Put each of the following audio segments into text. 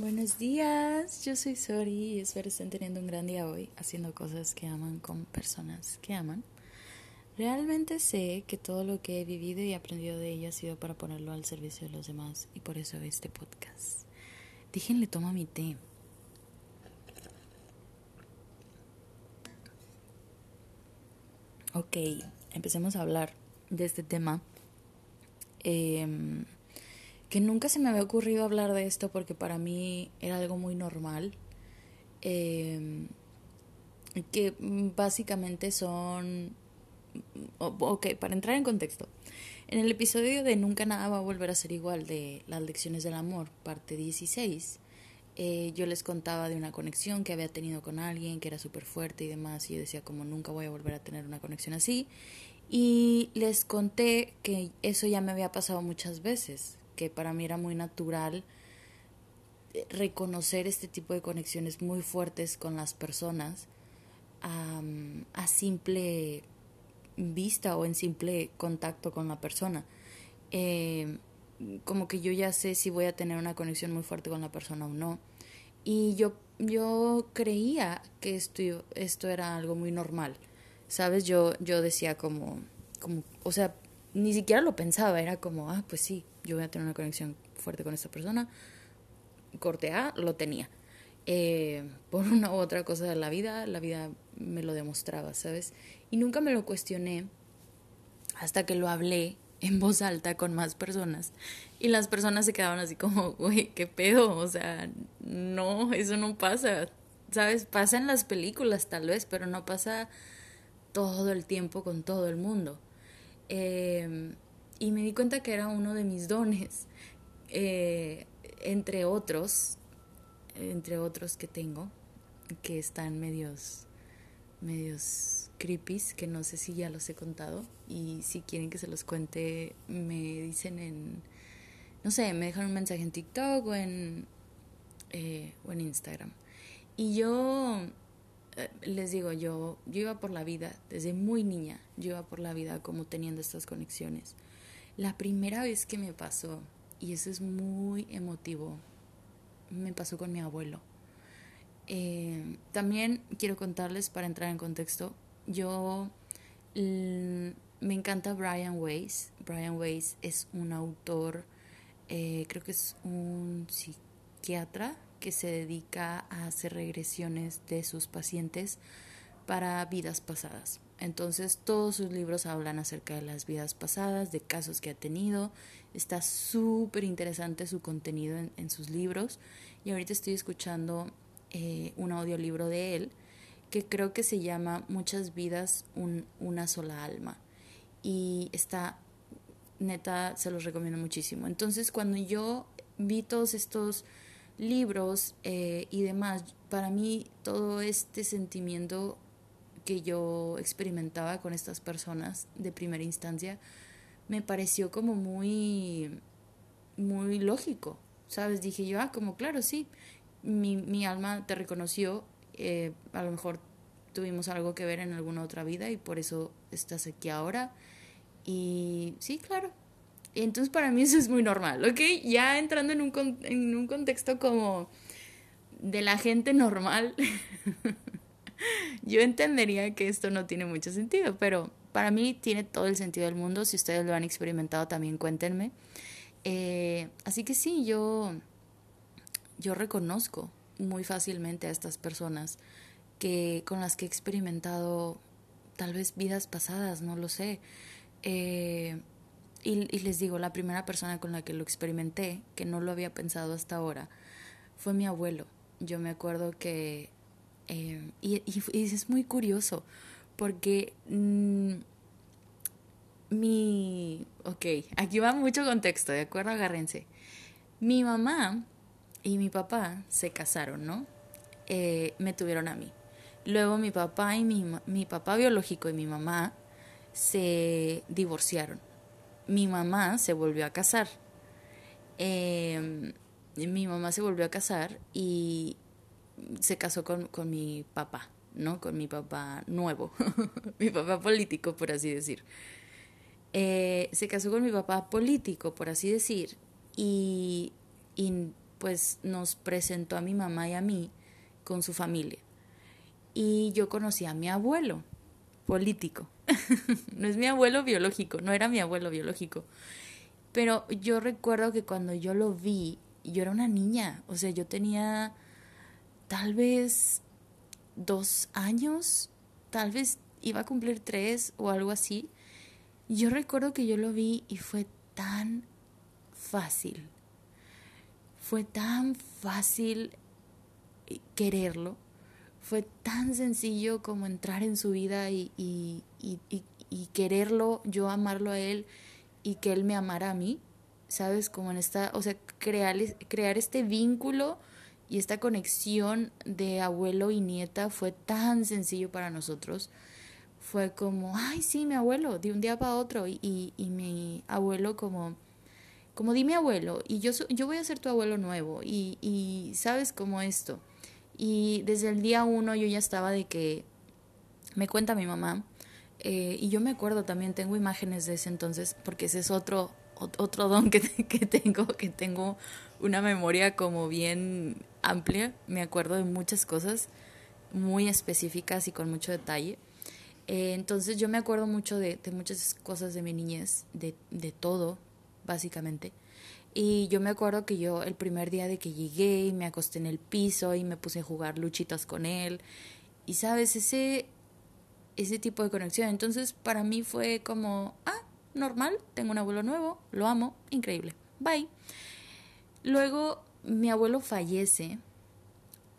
Buenos días, yo soy Sori y espero estén teniendo un gran día hoy haciendo cosas que aman con personas que aman. Realmente sé que todo lo que he vivido y aprendido de ella ha sido para ponerlo al servicio de los demás y por eso este podcast. Díjenle toma mi té. Ok, empecemos a hablar de este tema. Eh, que nunca se me había ocurrido hablar de esto porque para mí era algo muy normal. Eh, que básicamente son... Ok, para entrar en contexto. En el episodio de Nunca nada va a volver a ser igual de las lecciones del amor, parte 16, eh, yo les contaba de una conexión que había tenido con alguien que era súper fuerte y demás, y yo decía como nunca voy a volver a tener una conexión así. Y les conté que eso ya me había pasado muchas veces, que para mí era muy natural eh, reconocer este tipo de conexiones muy fuertes con las personas a simple vista o en simple contacto con la persona. Eh, como que yo ya sé si voy a tener una conexión muy fuerte con la persona o no. Y yo, yo creía que esto, esto era algo muy normal. ¿Sabes? Yo, yo decía como, como, o sea, ni siquiera lo pensaba, era como, ah, pues sí, yo voy a tener una conexión fuerte con esta persona. Corte A, lo tenía. Eh, por una u otra cosa de la vida, la vida me lo demostraba, ¿sabes? Y nunca me lo cuestioné hasta que lo hablé en voz alta con más personas. Y las personas se quedaban así como, güey, ¿qué pedo? O sea, no, eso no pasa. ¿Sabes? Pasa en las películas tal vez, pero no pasa todo el tiempo con todo el mundo. Eh, y me di cuenta que era uno de mis dones, eh, entre otros, entre otros que tengo, que están medios, medios creepy, que no sé si ya los he contado, y si quieren que se los cuente, me dicen en, no sé, me dejan un mensaje en TikTok o en, eh, o en Instagram. Y yo eh, les digo, yo, yo iba por la vida, desde muy niña, yo iba por la vida como teniendo estas conexiones. La primera vez que me pasó, y eso es muy emotivo, me pasó con mi abuelo. Eh, también quiero contarles, para entrar en contexto, yo me encanta Brian Weiss. Brian Weiss es un autor, eh, creo que es un psiquiatra que se dedica a hacer regresiones de sus pacientes para vidas pasadas. Entonces todos sus libros hablan acerca de las vidas pasadas, de casos que ha tenido. Está súper interesante su contenido en, sus libros. Y ahorita estoy escuchando eh, un audiolibro de él que creo que se llama Muchas vidas, una sola alma. Y está, neta, se los recomiendo muchísimo. Entonces cuando yo vi todos estos libros eh, y demás, para mí todo este sentimiento que yo experimentaba con estas personas de primera instancia me pareció como muy muy lógico sabes dije yo ah como claro sí mi, mi alma te reconoció eh, a lo mejor tuvimos algo que ver en alguna otra vida y por eso estás aquí ahora y sí claro. Entonces para mí eso es muy normal ok ya entrando en un, en un contexto como de la gente normal yo entendería que esto no tiene mucho sentido, pero para mí tiene todo el sentido del mundo. Si ustedes lo han experimentado, también cuéntenme. Eh, así que sí, yo, yo reconozco muy fácilmente a estas personas que con las que he experimentado tal vez vidas pasadas, no lo sé. Eh, y, y, les digo, la primera persona con la que lo experimenté, que no lo había pensado hasta ahora, fue mi abuelo. Yo me acuerdo que eh, y, es muy curioso porque mm, mi... Ok, aquí va mucho contexto, ¿de acuerdo? Agárrense. Mi mamá y mi papá se casaron, ¿no? Eh, me tuvieron a mí. Luego mi papá y mi, mi papá biológico y mi mamá se divorciaron. Mi mamá se volvió a casar. Eh, mi mamá se volvió a casar y, se casó con, con mi papá, ¿no? Con mi papá nuevo, mi papá político, por así decir. Eh, se casó con mi papá político, por así decir, y, y pues nos presentó a mi mamá y a mí con su familia. Y yo conocí a mi abuelo político. no es mi abuelo biológico, no era mi abuelo biológico. Pero yo recuerdo que cuando yo lo vi, yo era una niña, o sea, yo tenía tal vez dos años, tal vez iba a cumplir tres o algo así. Yo recuerdo que yo lo vi y fue tan fácil, fue tan fácil quererlo, fue tan sencillo como entrar en su vida y, y, y quererlo, yo amarlo a él y que él me amara a mí, ¿sabes? Como en esta, o sea, crear, crear este vínculo y esta conexión de abuelo y nieta fue tan sencillo para nosotros. Fue como, ay, sí, mi abuelo, de un día para otro. Y, y, mi abuelo como, como di mi abuelo, y yo, yo voy a ser tu abuelo nuevo. Y, y sabes como esto. Y desde el día uno yo ya estaba de que, me cuenta mi mamá, eh, y yo me acuerdo también, tengo imágenes de ese entonces, porque ese es otro, otro don que, que tengo, que tengo una memoria como bien amplia, me acuerdo de muchas cosas muy específicas y con mucho detalle. Eh, entonces yo me acuerdo mucho de, de, muchas cosas de mi niñez, de, de todo, básicamente. Y yo me acuerdo que yo el primer día de que llegué y me acosté en el piso y me puse a jugar luchitas con él. Y sabes, ese, ese tipo de conexión. Entonces para mí fue como, ah, normal, tengo un abuelo nuevo, lo amo, increíble, bye. Luego mi abuelo fallece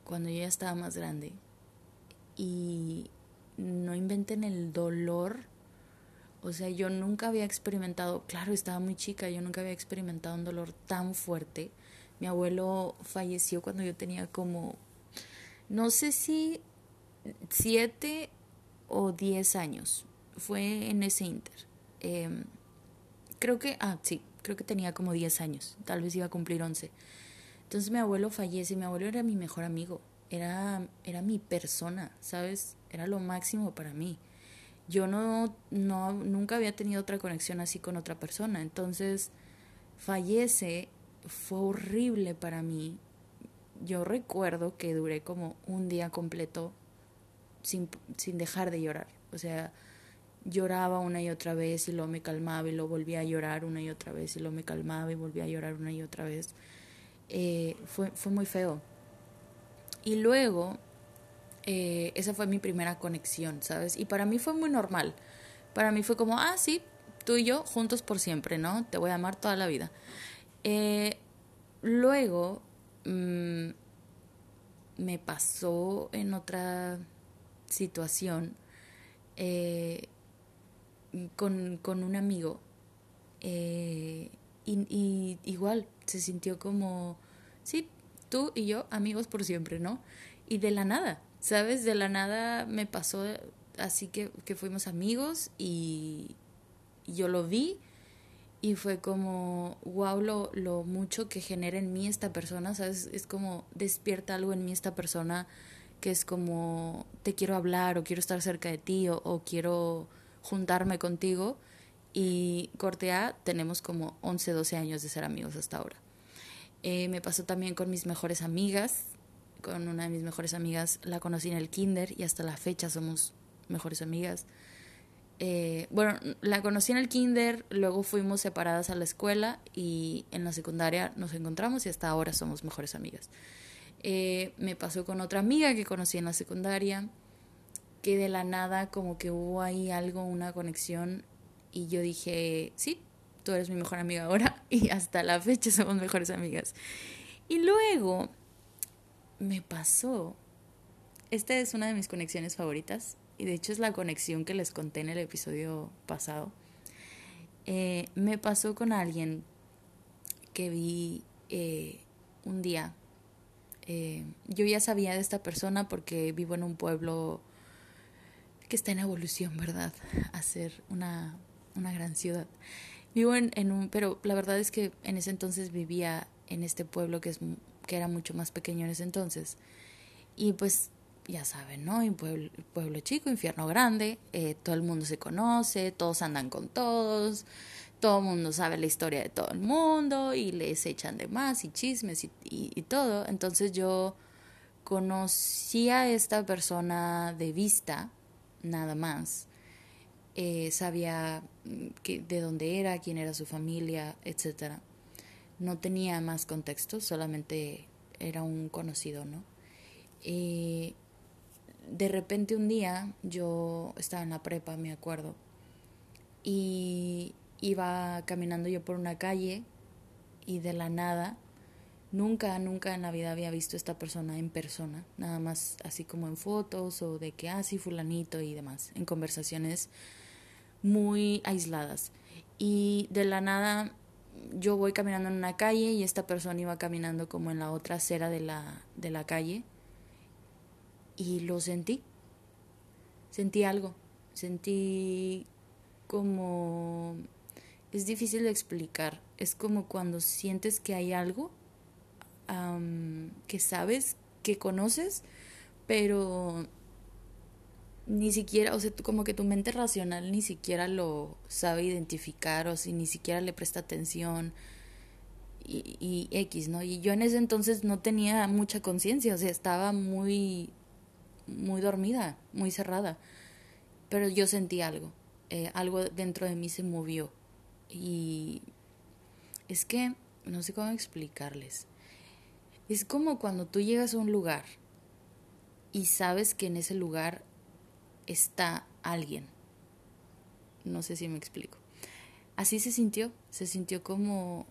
cuando yo ya estaba más grande y no inventen el dolor. O sea, yo nunca había experimentado, claro, estaba muy chica, yo nunca había experimentado un dolor tan fuerte. Mi abuelo falleció cuando yo tenía como, no sé si siete o diez años. Fue en ese inter. Em, creo que, ah, sí, creo que tenía como diez años, tal vez iba a cumplir once. Entonces mi abuelo fallece mi abuelo era mi mejor amigo, era, era mi persona, ¿sabes? Era lo máximo para mí. Yo no, no, nunca había tenido otra conexión así con otra persona. Entonces, fallece, fue horrible para mí. Yo recuerdo que duré como un día completo sin, sin dejar de llorar. O sea, lloraba una y otra vez y luego me calmaba y luego volvía a llorar una y otra vez y luego me calmaba y volvía a llorar una y otra vez. Eh, fue, fue muy feo. Y luego, eh, esa fue mi primera conexión, ¿sabes? Y para mí fue muy normal. Para mí fue como, ah, sí, tú y yo juntos por siempre, ¿no? Te voy a amar toda la vida. Eh, luego, mm, me pasó en otra situación con, con, un amigo. Y, y, igual, se sintió como, sí, tú y yo, amigos por siempre, ¿no? Y de la nada, ¿sabes? De la nada me pasó así que, que fuimos amigos y yo lo vi y fue como, wow, lo, lo mucho que genera en mí esta persona, ¿sabes? Es como despierta algo en mí esta persona que es como, te quiero hablar o quiero estar cerca de ti o, o quiero juntarme contigo y corte A, tenemos como 11, 12 años de ser amigos hasta ahora. Eh, me pasó también con mis mejores amigas, con una de mis mejores amigas la conocí en el kinder y hasta la fecha somos mejores amigas. Eh, bueno, la conocí en el kinder, luego fuimos separadas a la escuela y en la secundaria nos encontramos y hasta ahora somos mejores amigas. Eh, me pasó con otra amiga que conocí en la secundaria, que de la nada como que hubo ahí algo, una conexión y yo dije, sí, tú eres mi mejor amiga ahora y hasta la fecha somos mejores amigas. Y luego me pasó, esta es una de mis conexiones favoritas y de hecho es la conexión que les conté en el episodio pasado. Eh, me pasó con alguien que vi eh, un día. Eh, yo ya sabía de esta persona porque vivo en un pueblo que está en evolución, ¿verdad? A ser una una gran ciudad. Vivo en, en, un, pero la verdad es que en ese entonces vivía en este pueblo que, es, que era mucho más pequeño en ese entonces. Y pues ya saben, ¿no? Un pueblo, pueblo chico, infierno grande, eh, todo el mundo se conoce, todos andan con todos, todo el mundo sabe la historia de todo el mundo y les echan de más y chismes y, y, todo. Entonces yo conocí a esta persona de vista, nada más. Eh, sabía mm, de dónde era, quién era su familia, etc. No tenía más contexto, solamente era un conocido, ¿no? Y de repente un día yo estaba en la prepa, me acuerdo, y iba caminando yo por una calle y de la nada, nunca, nunca en la vida había visto esta persona en persona, nada más así como en fotos o de que, ah, fulanito y demás, en conversaciones muy aisladas. Y de la nada yo voy caminando en una calle y esta persona iba caminando como en la otra acera de la, de la calle y lo sentí. Sentí algo. Sentí como es difícil de explicar. Es como cuando sientes que hay algo que sabes, que conoces, pero ni siquiera, o sea, como que tu mente racional ni siquiera lo sabe identificar, o si ni siquiera le presta atención y, y X, ¿no? Y yo en ese entonces no tenía mucha conciencia, o sea, estaba muy, muy dormida, muy cerrada, pero yo sentí algo, eh, algo dentro de mí se movió y es que no sé cómo explicarles. Es como cuando tú llegas a un lugar y sabes que en ese lugar está alguien. No sé si me explico. Así se sintió, se sintió como...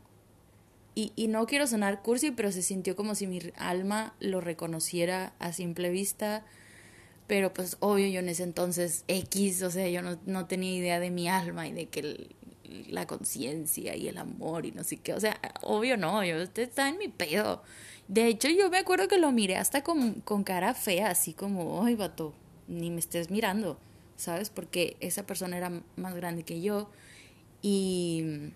Y, y no quiero sonar cursi, pero se sintió como si mi alma lo reconociera a simple vista. Pero pues obvio yo en ese entonces X, o sea, yo no, no tenía idea de mi alma y de que la conciencia y el amor y no sé qué. O sea, obvio no, yo está en mi pedo. De hecho, yo me acuerdo que lo miré hasta con, cara fea, así como, ay, vato, ni me estés mirando, ¿sabes? Porque esa persona era más grande que yo y,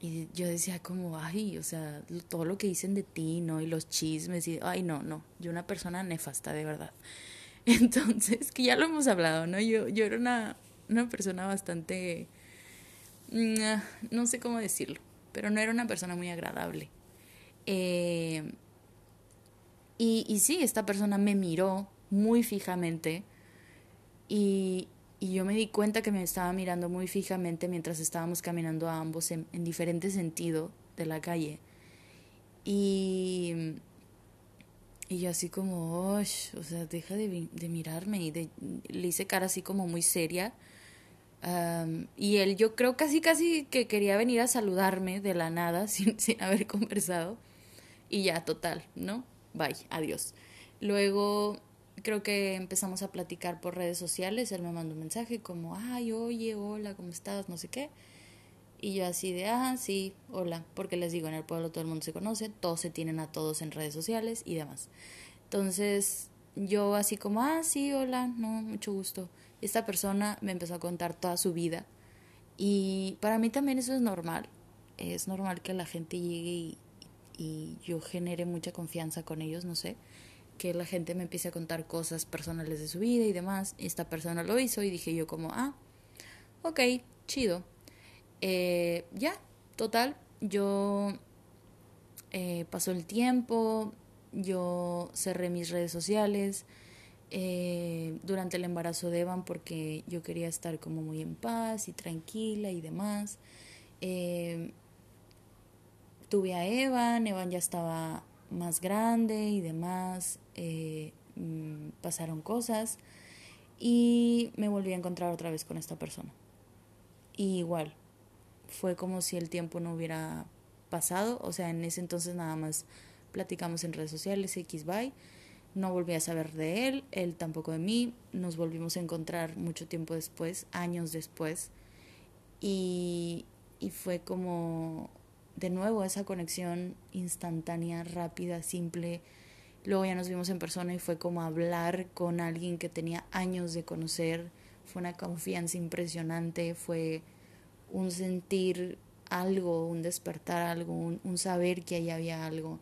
y yo decía como, ay, o sea, todo lo que dicen de ti, ¿no? Y los chismes y, ay, no, no, yo una persona nefasta, de verdad. Entonces, que ya lo hemos hablado, ¿no? Yo, yo era una, una persona bastante Mm, no sé cómo decirlo, pero no era una persona muy agradable. Eh, y, y sí, esta persona me miró muy fijamente y, y, yo me di cuenta que me estaba mirando muy fijamente mientras estábamos caminando a ambos en, en diferente sentido de la calle. Y, y yo así como, o sea, deja de, de mirarme y le hice cara así como muy seria y él yo creo casi casi que quería venir a saludarme de la nada sin, sin haber conversado. Y ya, total, ¿no? Bye, adiós. Luego creo que empezamos a platicar por redes sociales. Él me mandó un mensaje como, ay, oye, hola, ¿cómo estás? No sé qué. Y yo así de, ah, sí, hola. Porque les digo, en el pueblo todo el mundo se conoce, todos se tienen a todos en redes sociales y demás. Entonces, yo así como, ah, sí, hola, no, mucho gusto esta persona me empezó a contar toda su vida y para mí también eso es normal. Es normal que la gente llegue y, yo genere mucha confianza con ellos, no sé, que la gente me empiece a contar cosas personales de su vida y demás. Esta persona lo hizo y dije yo como, ah, ok, chido. Eh, ya, total, yo eh, pasó el tiempo, yo cerré mis redes sociales, eh, durante el embarazo de Evan porque yo quería estar como muy en paz y tranquila y demás. Eh, tuve a Evan, Evan ya estaba más grande y demás, eh, mm, pasaron cosas y me volví a encontrar otra vez con esta persona. Y igual, fue como si el tiempo no hubiera pasado, o sea, en ese entonces nada más platicamos en redes sociales, X, bye no volví a saber de él, él tampoco de mí, nos volvimos a encontrar mucho tiempo después, años después, y, y fue como de nuevo esa conexión instantánea, rápida, simple. Luego ya nos vimos en persona y fue como hablar con alguien que tenía años de conocer, fue una confianza impresionante, fue un sentir algo, un despertar algo, un, un saber que ahí había algo.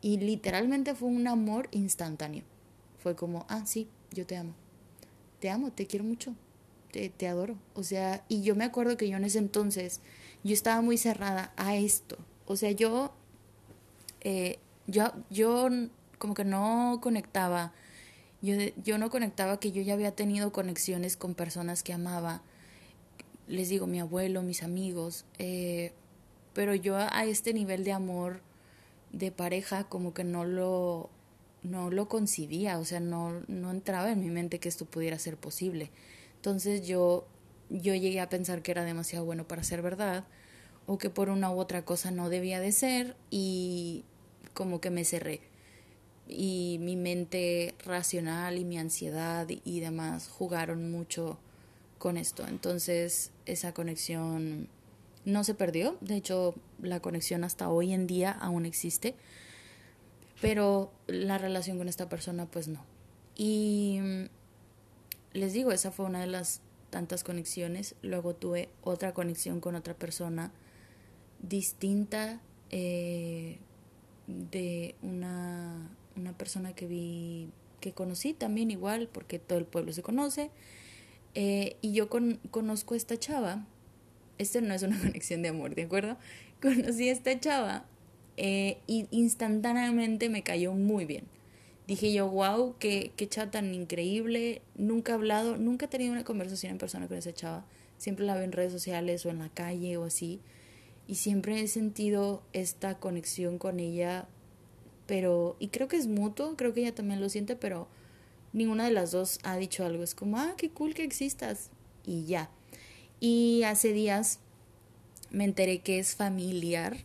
Y literalmente fue un amor instantáneo. Fue como, ah, sí, yo te amo. Te amo, te quiero mucho. te, te adoro. O sea, y yo me acuerdo que yo en ese entonces, yo estaba muy cerrada a esto. O sea, yo, eh, yo, yo como que no conectaba, yo, yo no conectaba que yo ya había tenido conexiones con personas que amaba. Les digo, mi abuelo, mis amigos, eh, pero yo a este nivel de amor de pareja como que no lo no lo concibía, o sea, no, no entraba en mi mente que esto pudiera ser posible. Entonces yo, yo llegué a pensar que era demasiado bueno para ser verdad o que por una u otra cosa no debía de ser y como que me cerré. Y mi mente racional y mi ansiedad y demás jugaron mucho con esto. Entonces esa conexión no se perdió. De hecho, la conexión hasta hoy en día aún existe pero la relación con esta persona pues no. Y mm, les digo, esa fue una de las tantas conexiones. Luego tuve otra conexión con otra persona distinta eh, de una, una persona que vi, que conocí también igual, porque todo el pueblo se conoce. Eh, y yo con, conozco a esta chava. Este no es una conexión de amor, ¿de acuerdo? Conocí a esta chava eh, y instantáneamente me cayó muy bien. Dije yo, wow, qué, qué chava tan increíble. Nunca he hablado, nunca he tenido una conversación en persona con esa chava. Siempre la veo en redes sociales o en la calle o así. Y siempre he sentido esta conexión con ella. Pero, y creo que es mutuo, creo que ella también lo siente, pero ninguna de las dos ha dicho algo. Es como, ah, qué cool que existas. Y ya. Y hace días me enteré que es familiar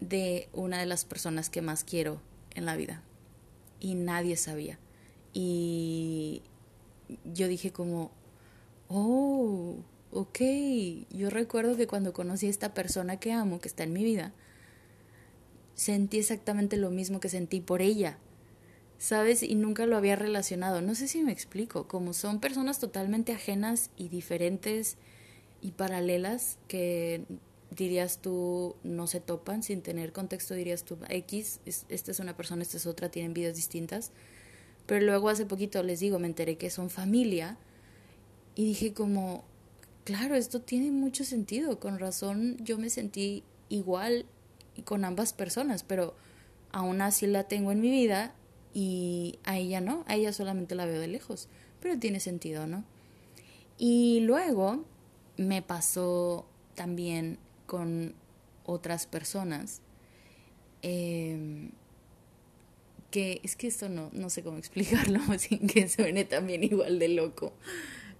de una de las personas que más quiero en la vida. Y nadie sabía. Y yo dije como, oh, ok, yo recuerdo que cuando conocí a esta persona que amo, que está en mi vida, sentí exactamente lo mismo que sentí por ella. ¿Sabes? Y nunca lo había relacionado. No sé si me explico. Como son personas totalmente ajenas y diferentes y paralelas que dirías tú no se topan sin tener contexto, dirías tú X, esta es una persona, esta es otra, tienen vidas distintas. Pero luego hace poquito les digo, me enteré que son familia y dije como, claro, esto tiene mucho sentido, con razón yo me sentí igual con ambas personas, pero aún así la tengo en mi vida y a ella no, a ella solamente la veo de lejos, pero tiene sentido, ¿no? Y luego me pasó también con otras personas. Em, que es que esto no, no sé cómo explicarlo sin que suene también igual de loco.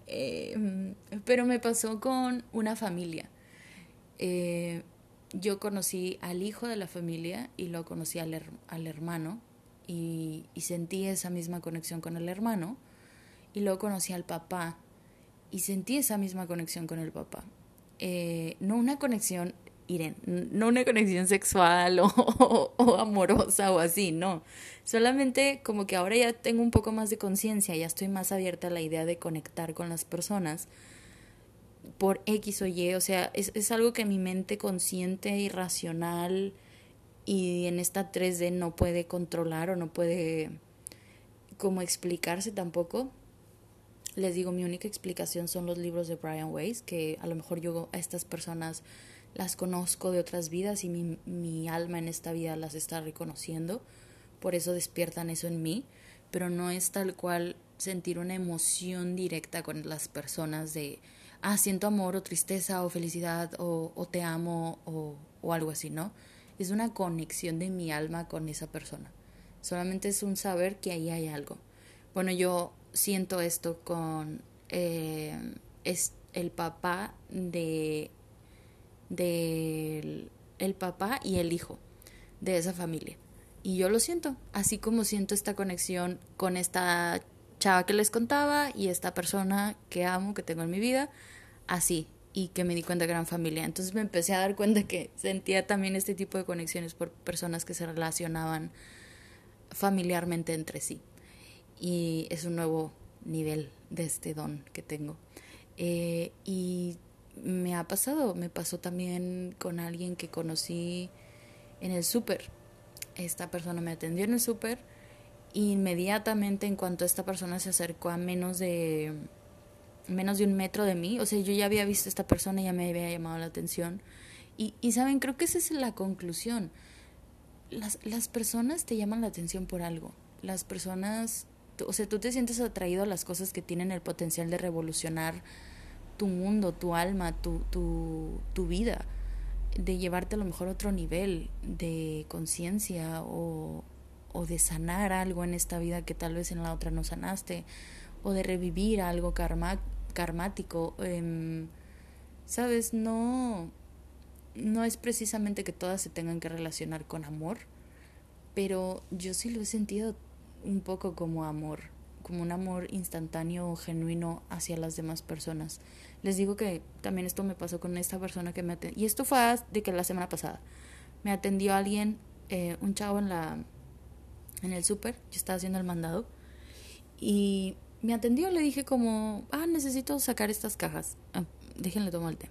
Em, pero me pasó con una familia. Eh, yo conocí al hijo de la familia y lo conocí al, al hermano y, y, sentí esa misma conexión con el hermano y luego conocí al papá y sentí esa misma conexión con el papá. Eh, no una conexión, Irene, no una conexión sexual o, o, amorosa o así, no. Solamente como que ahora ya tengo un poco más de conciencia, ya estoy más abierta a la idea de conectar con las personas por X o Y, o sea, es, es algo que mi mente consciente y racional y en esta 3D no puede controlar o no puede como explicarse tampoco les digo, mi única explicación son los libros de Brian Weiss, que a lo mejor yo a estas personas las conozco de otras vidas y mi, mi alma en esta vida las está reconociendo, por eso despiertan eso en mí, pero no es tal cual sentir una emoción directa con las personas de, ah, siento amor o tristeza o felicidad o, o te amo o, o algo así, ¿no? Es una conexión de mi alma con esa persona. Solamente es un saber que ahí hay algo. Bueno, yo siento esto con eh, es el papá de del el papá y el hijo de esa familia. Y yo lo siento, así como siento esta conexión con esta chava que les contaba y esta persona que amo, que tengo en mi vida, así, y que me di cuenta que eran familia. Entonces me empecé a dar cuenta que sentía también este tipo de conexiones por personas que se relacionaban familiarmente entre sí y es un nuevo nivel de este don que tengo. Eh, y me ha pasado, me pasó también con alguien que conocí en el súper. Esta persona me atendió en el súper. Inmediatamente en cuanto esta persona se acercó a menos de menos de un metro de mí. O sea, yo ya había visto a esta persona, ya me había llamado la atención. Y, y saben, creo que esa es la conclusión. Las, las personas te llaman la atención por algo. Las personas, o sea, tú te sientes atraído a las cosas que tienen el potencial de revolucionar tu mundo, tu alma, tu, tu, tu vida, de llevarte a lo mejor a otro nivel de conciencia o, o de sanar algo en esta vida que tal vez en la otra no sanaste, o de revivir algo karmático. Em, Sabes, no, no es precisamente que todas se tengan que relacionar con amor, pero yo sí lo he sentido un poco como amor, como un amor instantáneo o genuino hacia las demás personas. Les digo que también esto me pasó con esta persona que me atendió, y esto fue de que la semana pasada me atendió alguien, eh, un chavo en la en el súper, yo estaba haciendo el mandado y me atendió, le dije como, ah, necesito sacar estas cajas. Ah, déjenle tomar el té.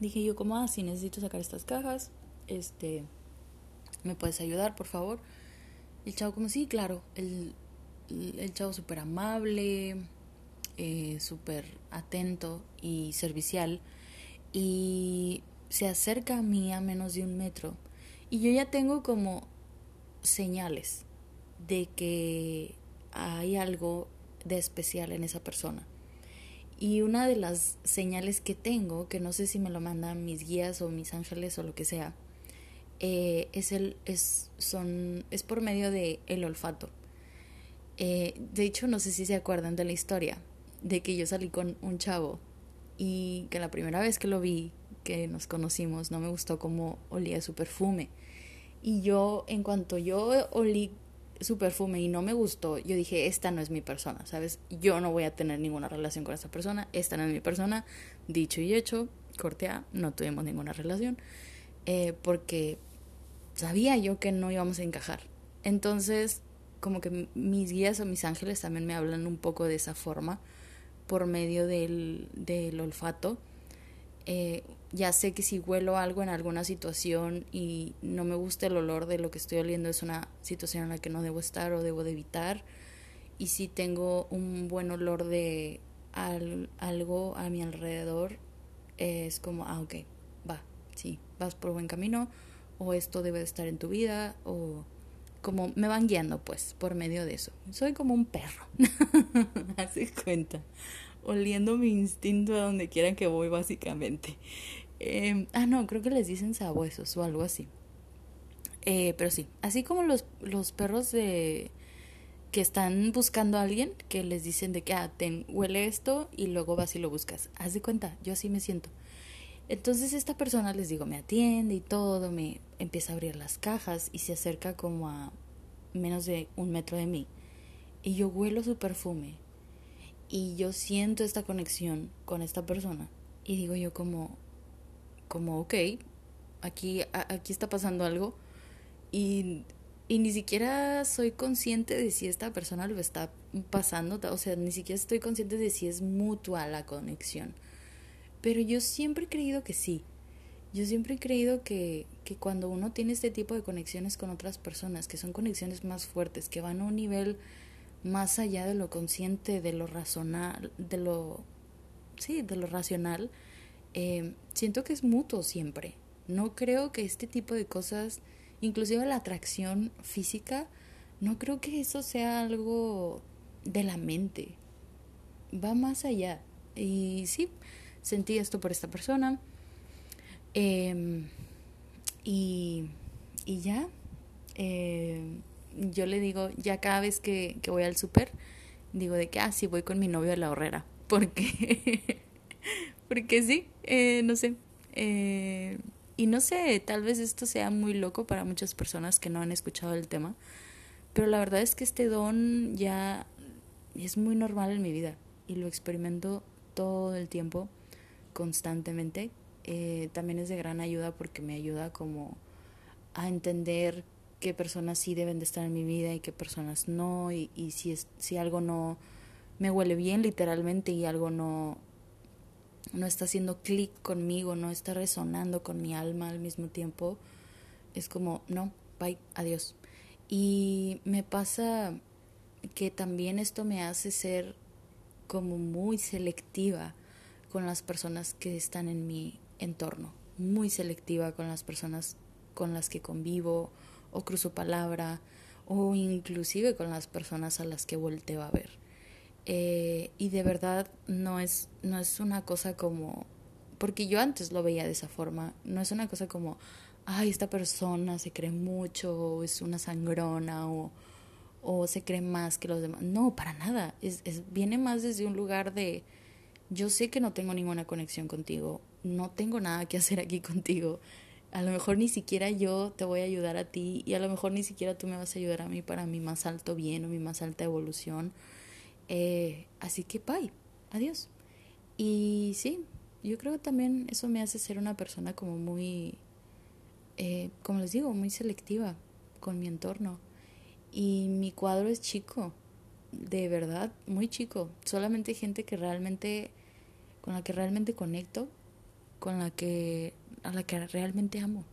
Dije yo como, ah, sí, necesito sacar estas cajas, este, ¿me puedes ayudar, por favor? El chavo como, sí, claro, el, el chavo súper amable, eh, súper atento y servicial. Y se acerca a mí a menos de un metro y yo ya tengo como señales de que hay algo de especial en esa persona. Y una de las señales que tengo, que no sé si me lo mandan mis guías o mis ángeles o lo que sea, eh, es, el, es, son, es por medio de el olfato. Eh, de hecho, no sé si se acuerdan de la historia, de que yo salí con un chavo y que la primera vez que lo vi que nos conocimos, no me gustó cómo olía su perfume. Y yo, en cuanto yo olí su perfume y no me gustó, yo dije, esta no es mi persona, ¿sabes? Yo no voy a tener ninguna relación con esta persona, esta no es mi persona. Dicho y hecho, cortea, no tuvimos ninguna relación, eh, porque sabía yo que no íbamos a encajar. Entonces, como que mis guías o mis ángeles también me hablan un poco de esa forma, por medio del, del olfato. Eh, ya sé que si huelo algo en alguna situación y no me gusta el olor de lo que estoy oliendo es una situación en la que no debo estar o debo de evitar. Y si tengo un buen olor de algo a mi alrededor, es como, ah, ok, va, sí, vas por buen camino o esto debe de estar en tu vida o como me van guiando pues por medio de eso. Soy como un perro, hace cuenta oliendo mi instinto a donde quieran que voy, básicamente. Eh, ah, no, creo que les dicen sabuesos o algo así. Eh, pero sí, así como los, los perros de que están buscando a alguien, que les dicen de que, ah, ten, huele esto y luego vas y lo buscas. Haz de cuenta, yo así me siento. Entonces esta persona, les digo, me atiende y todo, me empieza a abrir las cajas y se acerca como a menos de un metro de mí. Y yo huelo su perfume y yo siento esta conexión con esta persona. Y digo yo como como ok aquí aquí está pasando algo. Y y ni siquiera soy consciente de si esta persona lo está pasando o sea ni siquiera estoy consciente de si es mutua la conexión pero yo siempre he creído que sí yo siempre he creído que, que cuando uno tiene este tipo de conexiones con otras personas, que son conexiones más fuertes, que van a un nivel más allá de lo consciente, de lo racional, de lo, sí, de lo racional, eh, siento que es mutuo siempre. No creo que este tipo de cosas, inclusive la atracción física, no creo que eso sea algo de la mente. Va más allá. Y sí, sentí esto por esta persona. Em, y, y ya. Eh, yo le digo, ya cada vez que, que voy al súper, digo de que, ah, sí, voy con mi novio a la horrera. Porque, porque sí, eh, no sé. Eh, y no sé, tal vez esto sea muy loco para muchas personas que no han escuchado el tema, pero la verdad es que este don ya es muy normal en mi vida y lo experimento todo el tiempo, constantemente. Eh, también es de gran ayuda porque me ayuda como a entender qué personas sí deben de estar en mi vida y qué personas no, y, y si, es, si algo no me huele bien literalmente y algo no, no está haciendo clic conmigo, no está resonando con mi alma al mismo tiempo, es como, no, bye, adiós. Y me pasa que también esto me hace ser como muy selectiva con las personas que están en mi entorno, muy selectiva con las personas con las que convivo o cruzo palabra o inclusive con las personas a las que volteo a ver. Eh, y de verdad no es, no es una cosa como, porque yo antes lo veía de esa forma, no es una cosa como, ay, esta persona se cree mucho, o es una sangrona, o, o se cree más que los demás. No, para nada. Es, es, viene más desde un lugar de, yo sé que no tengo ninguna conexión contigo, no tengo nada que hacer aquí contigo. A lo mejor ni siquiera yo te voy a ayudar a ti y a lo mejor ni siquiera tú me vas a ayudar a mí para mi más alto bien o mi más alta evolución. Eh, así que, bye, adiós. Y sí, yo creo que también eso me hace ser una persona como muy, eh, como les digo, muy selectiva con mi entorno. Y mi cuadro es chico, de verdad, muy chico. Solamente gente que realmente, con la que realmente conecto, con la que, a la que realmente amo.